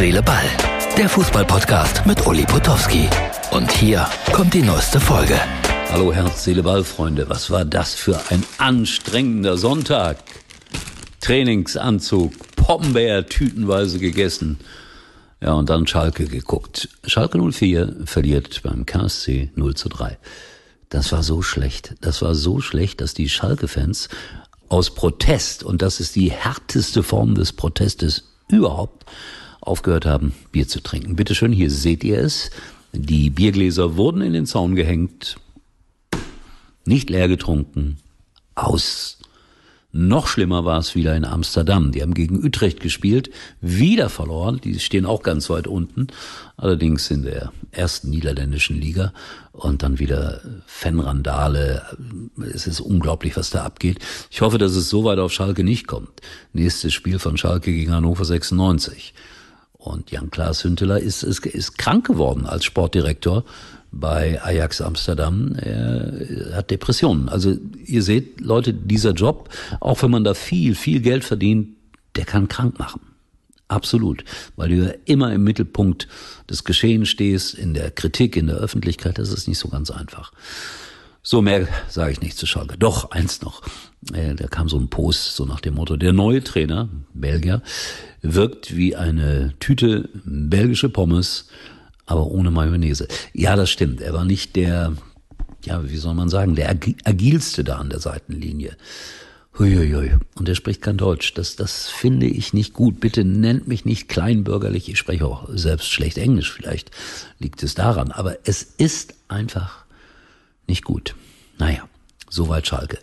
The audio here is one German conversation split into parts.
Seele, Ball. Der Fußballpodcast mit Uli Potowski. Und hier kommt die neueste Folge. Hallo Herz, Seele, Ball, Freunde. Was war das für ein anstrengender Sonntag? Trainingsanzug, Pombeer tütenweise gegessen. Ja, und dann Schalke geguckt. Schalke 04 verliert beim KSC 0 zu 3. Das war so schlecht. Das war so schlecht, dass die Schalke-Fans aus Protest, und das ist die härteste Form des Protestes überhaupt, aufgehört haben, Bier zu trinken. Bitte schön, hier seht ihr es. Die Biergläser wurden in den Zaun gehängt, nicht leer getrunken, aus. Noch schlimmer war es wieder in Amsterdam. Die haben gegen Utrecht gespielt, wieder verloren. Die stehen auch ganz weit unten, allerdings in der ersten niederländischen Liga. Und dann wieder Fanrandale. Es ist unglaublich, was da abgeht. Ich hoffe, dass es so weit auf Schalke nicht kommt. Nächstes Spiel von Schalke gegen Hannover 96. Und Jan-Klaas Hünteler ist, ist, ist krank geworden als Sportdirektor bei Ajax Amsterdam. Er hat Depressionen. Also ihr seht, Leute, dieser Job, auch wenn man da viel, viel Geld verdient, der kann krank machen. Absolut. Weil du ja immer im Mittelpunkt des Geschehens stehst, in der Kritik, in der Öffentlichkeit, das ist nicht so ganz einfach. So mehr sage ich nicht zu Schalke. Doch, eins noch. Äh, da kam so ein Post, so nach dem Motto, der neue Trainer, Belgier, wirkt wie eine Tüte belgische Pommes, aber ohne Mayonnaise. Ja, das stimmt. Er war nicht der, ja, wie soll man sagen, der agilste da an der Seitenlinie. Huiuiui. Und er spricht kein Deutsch. Das, das finde ich nicht gut. Bitte nennt mich nicht kleinbürgerlich. Ich spreche auch selbst schlecht Englisch. Vielleicht liegt es daran. Aber es ist einfach nicht gut. Naja, soweit Schalke.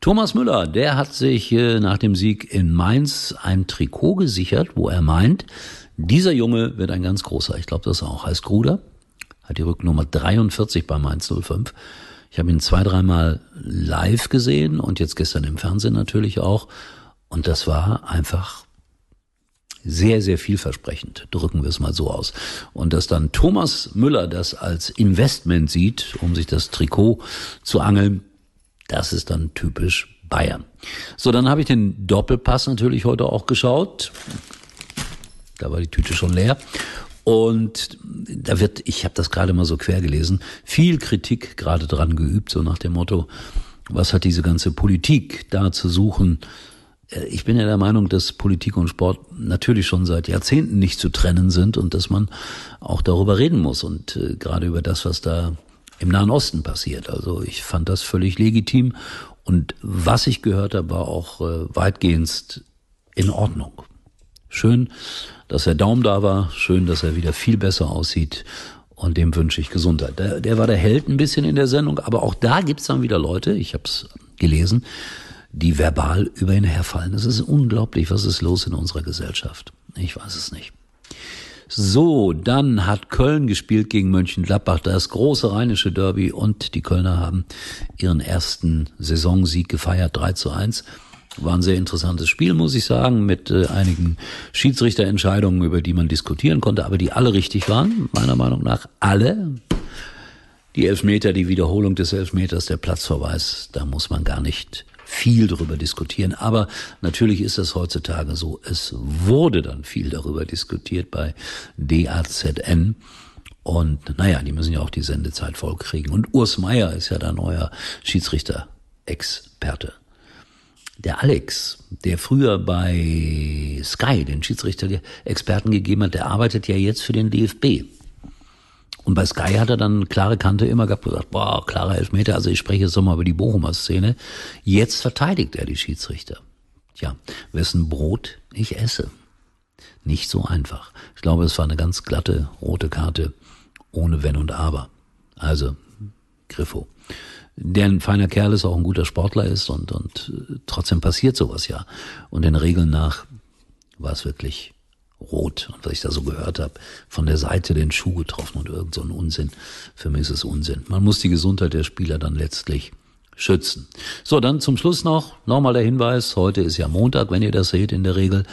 Thomas Müller, der hat sich äh, nach dem Sieg in Mainz ein Trikot gesichert, wo er meint, dieser Junge wird ein ganz großer. Ich glaube, das auch heißt Gruder. Hat die Rücknummer 43 bei Mainz 05. Ich habe ihn zwei, dreimal live gesehen und jetzt gestern im Fernsehen natürlich auch. Und das war einfach sehr, sehr vielversprechend, drücken wir es mal so aus. Und dass dann Thomas Müller das als Investment sieht, um sich das Trikot zu angeln, das ist dann typisch Bayern. So, dann habe ich den Doppelpass natürlich heute auch geschaut. Da war die Tüte schon leer. Und da wird, ich habe das gerade mal so quer gelesen, viel Kritik gerade dran geübt, so nach dem Motto, was hat diese ganze Politik da zu suchen? Äh, ich bin ja der Meinung, dass Politik und Sport natürlich schon seit Jahrzehnten nicht zu trennen sind und dass man auch darüber reden muss und äh, gerade über das, was da im Nahen Osten passiert. Also ich fand das völlig legitim und was ich gehört habe, war auch äh, weitgehend in Ordnung. Schön, dass der Daumen da war, schön, dass er wieder viel besser aussieht und dem wünsche ich Gesundheit. Der, der war der Held ein bisschen in der Sendung, aber auch da gibt's dann wieder Leute, ich habe es gelesen, die verbal über ihn herfallen. Es ist unglaublich, was ist los in unserer Gesellschaft. Ich weiß es nicht. So, dann hat Köln gespielt gegen Mönchengladbach, das große rheinische Derby und die Kölner haben ihren ersten Saisonsieg gefeiert, 3 zu 1. War ein sehr interessantes Spiel, muss ich sagen, mit äh, einigen Schiedsrichterentscheidungen, über die man diskutieren konnte, aber die alle richtig waren, meiner Meinung nach alle. Die Elfmeter, die Wiederholung des Elfmeters, der Platzverweis, da muss man gar nicht viel darüber diskutieren. Aber natürlich ist das heutzutage so. Es wurde dann viel darüber diskutiert bei DAZN. Und naja, die müssen ja auch die Sendezeit vollkriegen. Und Urs Meier ist ja der neue Schiedsrichter-Experte. Der Alex, der früher bei Sky den Schiedsrichter-Experten gegeben hat, der arbeitet ja jetzt für den DFB. Und bei Sky hat er dann klare Kante immer gehabt, gesagt, boah, klarer Elfmeter, also ich spreche jetzt nochmal über die Bochumer Szene. Jetzt verteidigt er die Schiedsrichter. Tja, wessen Brot ich esse. Nicht so einfach. Ich glaube, es war eine ganz glatte rote Karte, ohne Wenn und Aber. Also, Griffo. Der ein feiner Kerl ist, auch ein guter Sportler ist und, und äh, trotzdem passiert sowas ja. Und den Regeln nach war es wirklich rot. Und was ich da so gehört habe, von der Seite den Schuh getroffen und irgend so ein Unsinn. Für mich ist es Unsinn. Man muss die Gesundheit der Spieler dann letztlich schützen. So, dann zum Schluss noch, nochmal der Hinweis, heute ist ja Montag, wenn ihr das seht in der Regel.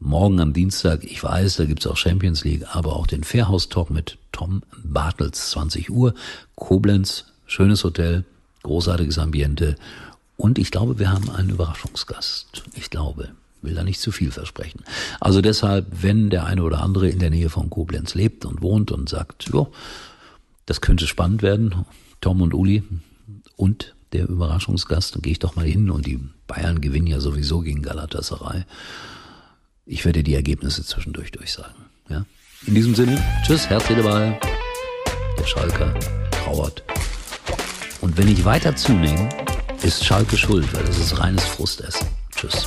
Morgen am Dienstag, ich weiß, da gibt's auch Champions League, aber auch den Fairhouse Talk mit Tom Bartels, 20 Uhr, Koblenz, schönes Hotel, großartiges Ambiente und ich glaube, wir haben einen Überraschungsgast. Ich glaube. Will da nicht zu viel versprechen. Also deshalb, wenn der eine oder andere in der Nähe von Koblenz lebt und wohnt und sagt, jo, das könnte spannend werden, Tom und Uli und der Überraschungsgast, dann gehe ich doch mal hin und die Bayern gewinnen ja sowieso gegen Galatasaray. Ich werde die Ergebnisse zwischendurch durchsagen. Ja? In diesem Sinne, tschüss, Herz, Ball. Der Schalker trauert. Und wenn ich weiter zunehme, ist Schalke schuld, weil das ist reines Frustessen. Tschüss.